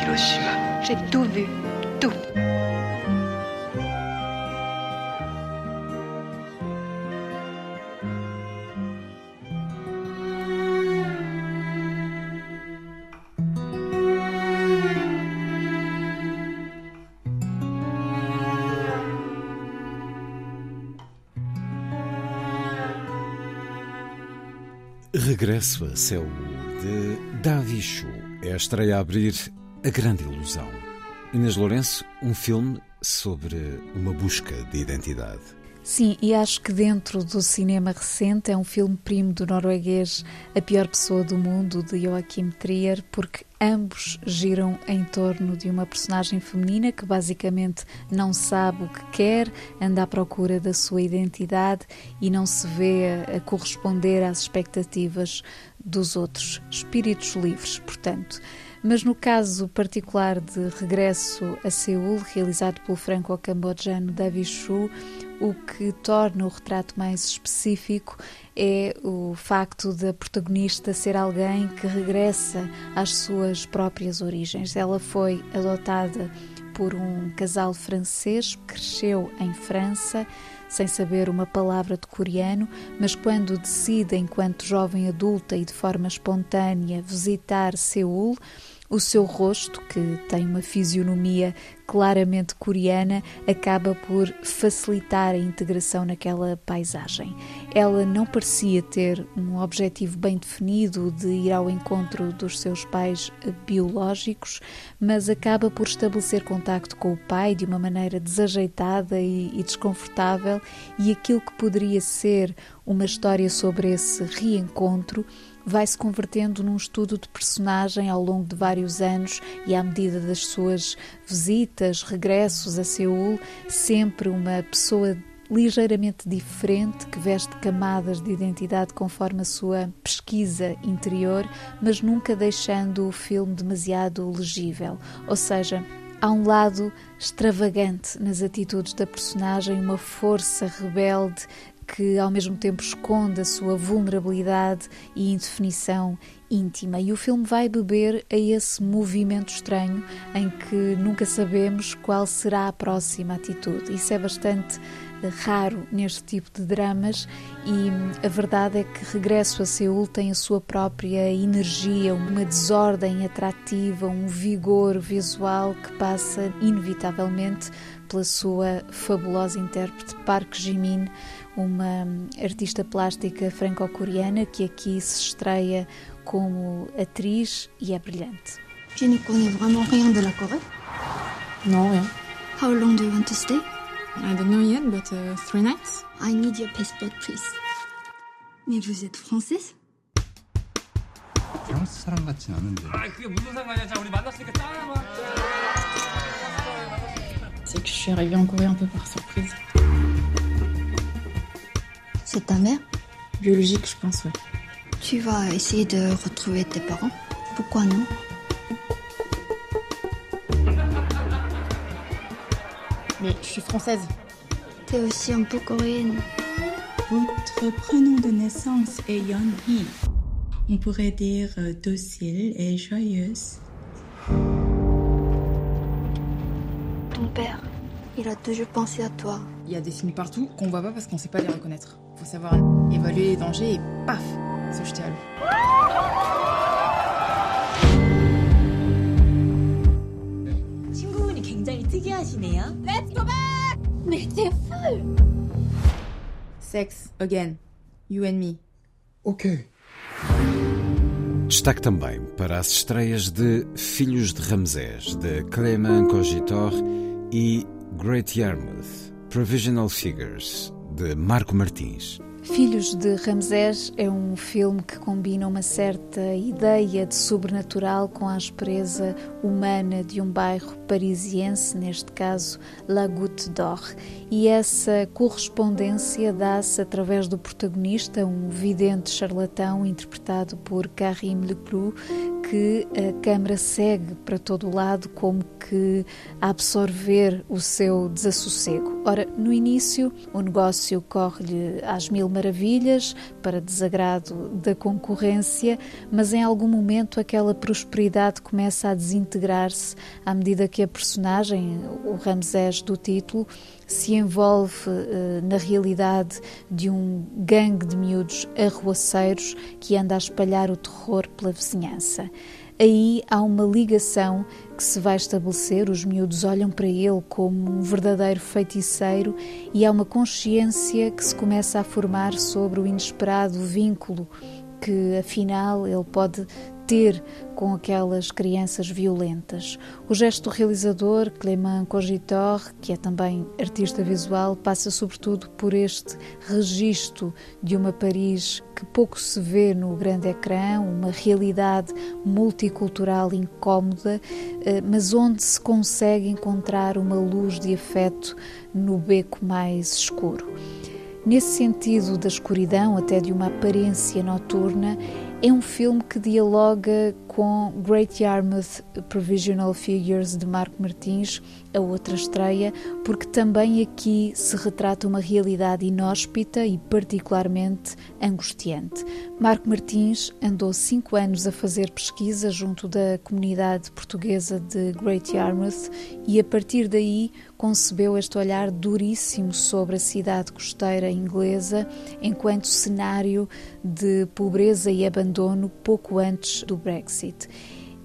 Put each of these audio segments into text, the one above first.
Hiroshima. J'ai tout vu. Tout. Regresso a Seul de Davi Chu é a estreia a abrir A Grande Ilusão. Inês Lourenço, um filme sobre uma busca de identidade. Sim, e acho que dentro do cinema recente é um filme primo do norueguês A Pior Pessoa do Mundo, de Joachim Trier, porque ambos giram em torno de uma personagem feminina que basicamente não sabe o que quer, anda à procura da sua identidade e não se vê a corresponder às expectativas dos outros. Espíritos livres, portanto. Mas no caso particular de Regresso a Seul, realizado pelo franco-cambodjano Davi Chu, o que torna o retrato mais específico é o facto da protagonista ser alguém que regressa às suas próprias origens. Ela foi adotada por um casal francês, cresceu em França, sem saber uma palavra de coreano, mas quando decide, enquanto jovem adulta e de forma espontânea, visitar Seul, o seu rosto, que tem uma fisionomia claramente coreana, acaba por facilitar a integração naquela paisagem. Ela não parecia ter um objetivo bem definido de ir ao encontro dos seus pais biológicos, mas acaba por estabelecer contacto com o pai de uma maneira desajeitada e, e desconfortável, e aquilo que poderia ser uma história sobre esse reencontro vai se convertendo num estudo de personagem ao longo de vários anos e à medida das suas visitas, regressos a Seul, sempre uma pessoa ligeiramente diferente, que veste camadas de identidade conforme a sua pesquisa interior, mas nunca deixando o filme demasiado legível. Ou seja, há um lado extravagante nas atitudes da personagem, uma força rebelde que ao mesmo tempo esconde a sua vulnerabilidade e indefinição íntima. E o filme vai beber a esse movimento estranho em que nunca sabemos qual será a próxima atitude. Isso é bastante raro neste tipo de dramas e a verdade é que Regresso a Seul tem a sua própria energia, uma desordem atrativa, um vigor visual que passa inevitavelmente pela sua fabulosa intérprete Park Jimin, uma artista plástica franco-coreana que aqui se estreia como atriz e é brilhante. Je n'y connais vraiment rien de la Corée. Non, rien. How long do you want to stay? I don't know yet, but uh, three nights. I need your passport, please. Mais vous êtes française? 프랑스 사람 같진 않은데. C'est que je suis arrivée en Corée un peu par surprise. C'est ta mère? Biologique, je pense, ouais. Tu vas essayer de retrouver tes parents? Pourquoi non? Mais je suis française. T'es aussi un peu coréenne. Votre prénom de naissance est Yeon Hee. On pourrait dire euh, docile et joyeuse. Ton père, il a toujours pensé à toi. Il y a des signes partout qu'on voit pas parce qu'on sait pas les reconnaître. Faut savoir évaluer les dangers et paf, se jeter à l'eau. 굉장히 특이하시네요. Mais t'es folle! Sex, again. You and me. Ok. Destaque também para as estreias de Filhos de Ramsés, de Clément Cogitor e Great Yarmouth, Provisional Figures, de Marco Martins. Filhos de Ramsés é um filme que combina uma certa ideia de sobrenatural com a aspereza humana de um bairro parisiense, neste caso La Goutte d'Or. E essa correspondência dá-se através do protagonista, um vidente charlatão interpretado por Karim Leclou, que a câmara segue para todo o lado como que a absorver o seu desassossego. Ora, no início o negócio corre-lhe às mil maravilhas, para desagrado da concorrência, mas em algum momento aquela prosperidade começa a desintegrar-se à medida que a personagem, o Ramsés do título, se envolve uh, na realidade de um gangue de miúdos arruaceiros que anda a espalhar o terror pela vizinhança. Aí há uma ligação que se vai estabelecer, os miúdos olham para ele como um verdadeiro feiticeiro e há uma consciência que se começa a formar sobre o inesperado vínculo que afinal ele pode ter com aquelas crianças violentas. O gesto do realizador, Clément Cogitor, que é também artista visual, passa sobretudo por este registro de uma Paris que pouco se vê no grande ecrã, uma realidade multicultural incómoda, eh, mas onde se consegue encontrar uma luz de afeto no beco mais escuro. Nesse sentido da escuridão, até de uma aparência noturna, é um filme que dialoga com Great Yarmouth Provisional Figures de Marco Martins, a outra estreia, porque também aqui se retrata uma realidade inóspita e particularmente angustiante. Marco Martins andou cinco anos a fazer pesquisa junto da comunidade portuguesa de Great Yarmouth e a partir daí concebeu este olhar duríssimo sobre a cidade costeira inglesa enquanto cenário de pobreza e abandono pouco antes do Brexit.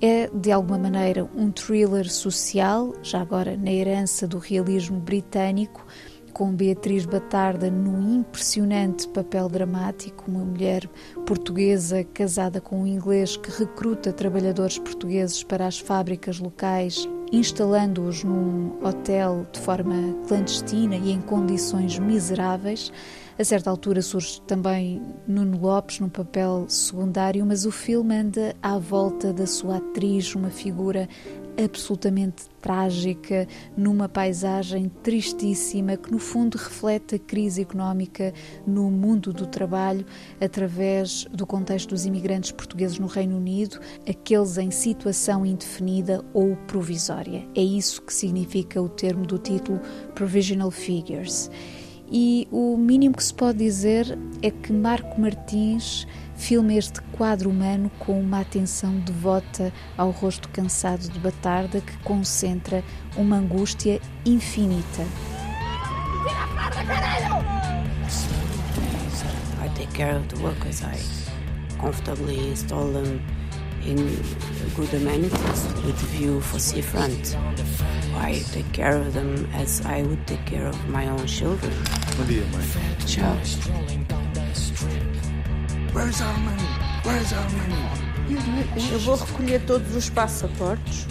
É, de alguma maneira, um thriller social, já agora na herança do realismo britânico, com Beatriz Batarda num impressionante papel dramático, uma mulher portuguesa casada com um inglês que recruta trabalhadores portugueses para as fábricas locais, instalando-os num hotel de forma clandestina e em condições miseráveis. A certa altura surge também Nuno Lopes num papel secundário, mas o filme anda à volta da sua atriz, uma figura absolutamente trágica, numa paisagem tristíssima que, no fundo, reflete a crise económica no mundo do trabalho através do contexto dos imigrantes portugueses no Reino Unido, aqueles em situação indefinida ou provisória. É isso que significa o termo do título Provisional Figures. E o mínimo que se pode dizer é que Marco Martins filma este quadro humano com uma atenção devota ao rosto cansado de Batarda que concentra uma angústia infinita. I take care of the workers. I comfortably install them in good amenities with view for seafront. I take care of them as I would take care of my own children. Bom dia, mãe. Tchau. Where's our money? Where's our money? Eu vou recolher todos os passaportes.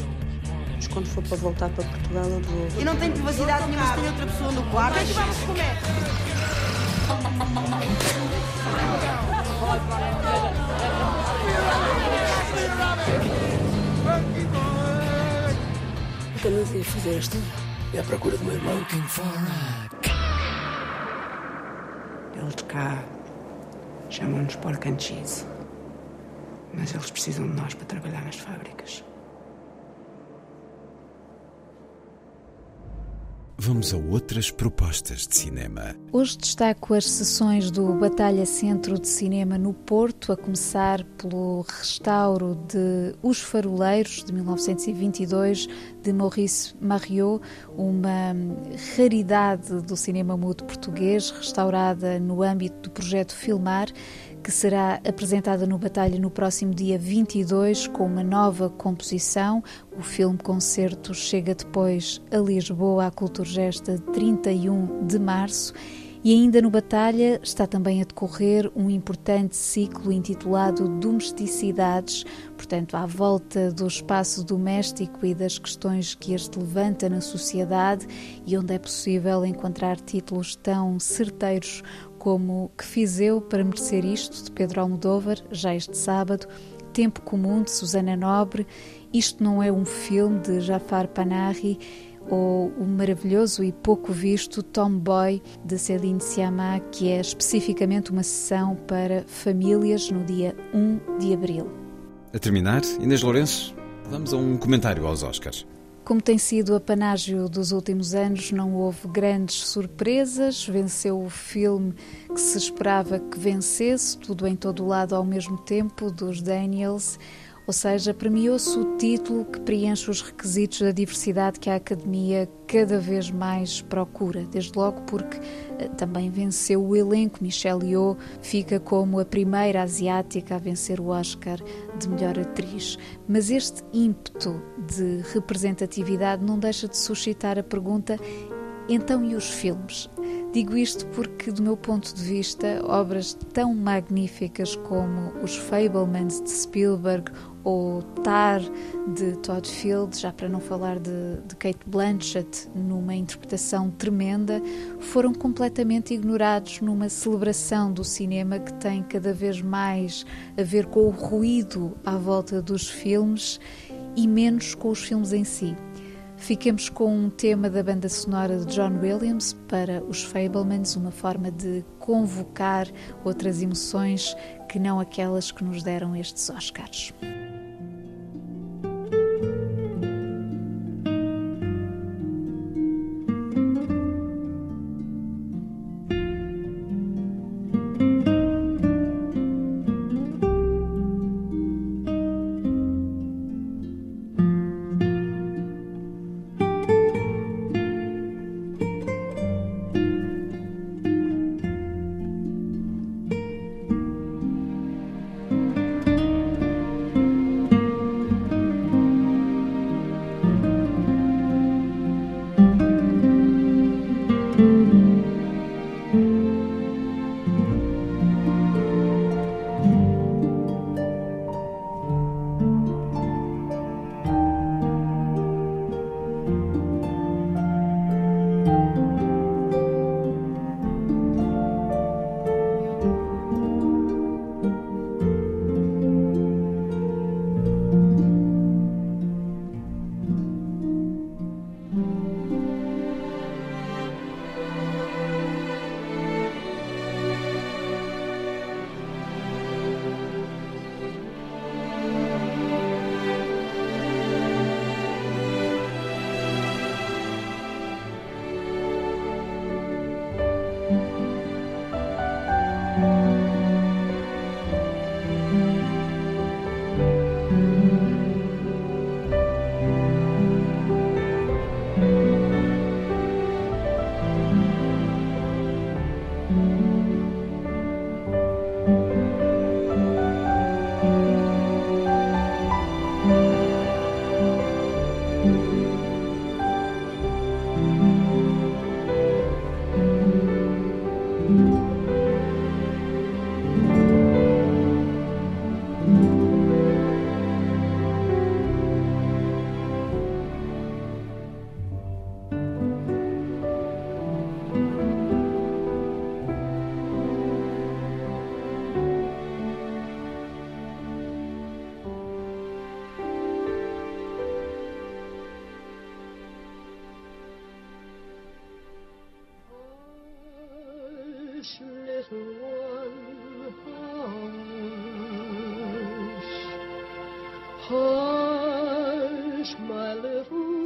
Mas quando for para voltar para Portugal, eu vou. Eu não tenho privacidade nenhuma se tem outra pessoa no quarto. É que vamos comer? O que eu não devia fazer esta? É à procura do meu irmão. Eles cá chamam-nos pork cheese. Mas eles precisam de nós para trabalhar nas fábricas. Vamos a outras propostas de cinema. Hoje destaco as sessões do Batalha Centro de Cinema no Porto, a começar pelo restauro de Os Faroleiros, de 1922, de Maurice Mariot, uma raridade do cinema mudo português, restaurada no âmbito do projeto Filmar que será apresentada no Batalha no próximo dia 22 com uma nova composição. O filme concerto chega depois a Lisboa à Culturgesta 31 de março. E ainda no Batalha está também a decorrer um importante ciclo intitulado Domesticidades, portanto, à volta do espaço doméstico e das questões que este levanta na sociedade e onde é possível encontrar títulos tão certeiros como Que Fiz Eu para Merecer Isto, de Pedro Almodóvar, já este sábado, Tempo Comum, de Susana Nobre, Isto Não É um Filme, de Jafar Panahi, ou o maravilhoso e pouco visto Tomboy, de Céline Sciamma, que é especificamente uma sessão para famílias no dia 1 de abril. A terminar, Inês Lourenço, vamos a um comentário aos Oscars. Como tem sido a panágio dos últimos anos, não houve grandes surpresas. Venceu o filme que se esperava que vencesse, tudo em todo lado ao mesmo tempo, dos Daniels. Ou seja, premiou-se o título que preenche os requisitos da diversidade que a Academia cada vez mais procura, desde logo porque eh, também venceu o elenco. Michelle Yeoh fica como a primeira asiática a vencer o Oscar de melhor atriz. Mas este ímpeto de representatividade não deixa de suscitar a pergunta: então e os filmes? Digo isto porque, do meu ponto de vista, obras tão magníficas como Os Fablemans de Spielberg ou Tar de Todd Field, já para não falar de, de Kate Blanchett, numa interpretação tremenda, foram completamente ignorados numa celebração do cinema que tem cada vez mais a ver com o ruído à volta dos filmes e menos com os filmes em si. Fiquemos com um tema da banda sonora de John Williams para os Fablemans, uma forma de convocar outras emoções que não aquelas que nos deram estes Oscars.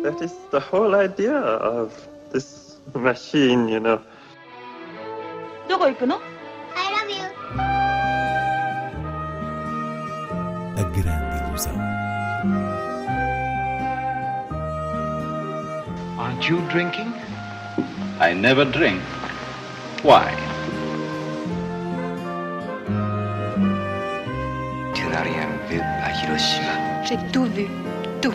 That is the whole idea of this machine, you know. どこ行くの I love you. A grande ilusão. Aren't you drinking? I never drink. Why? J'ai tout vu, tout.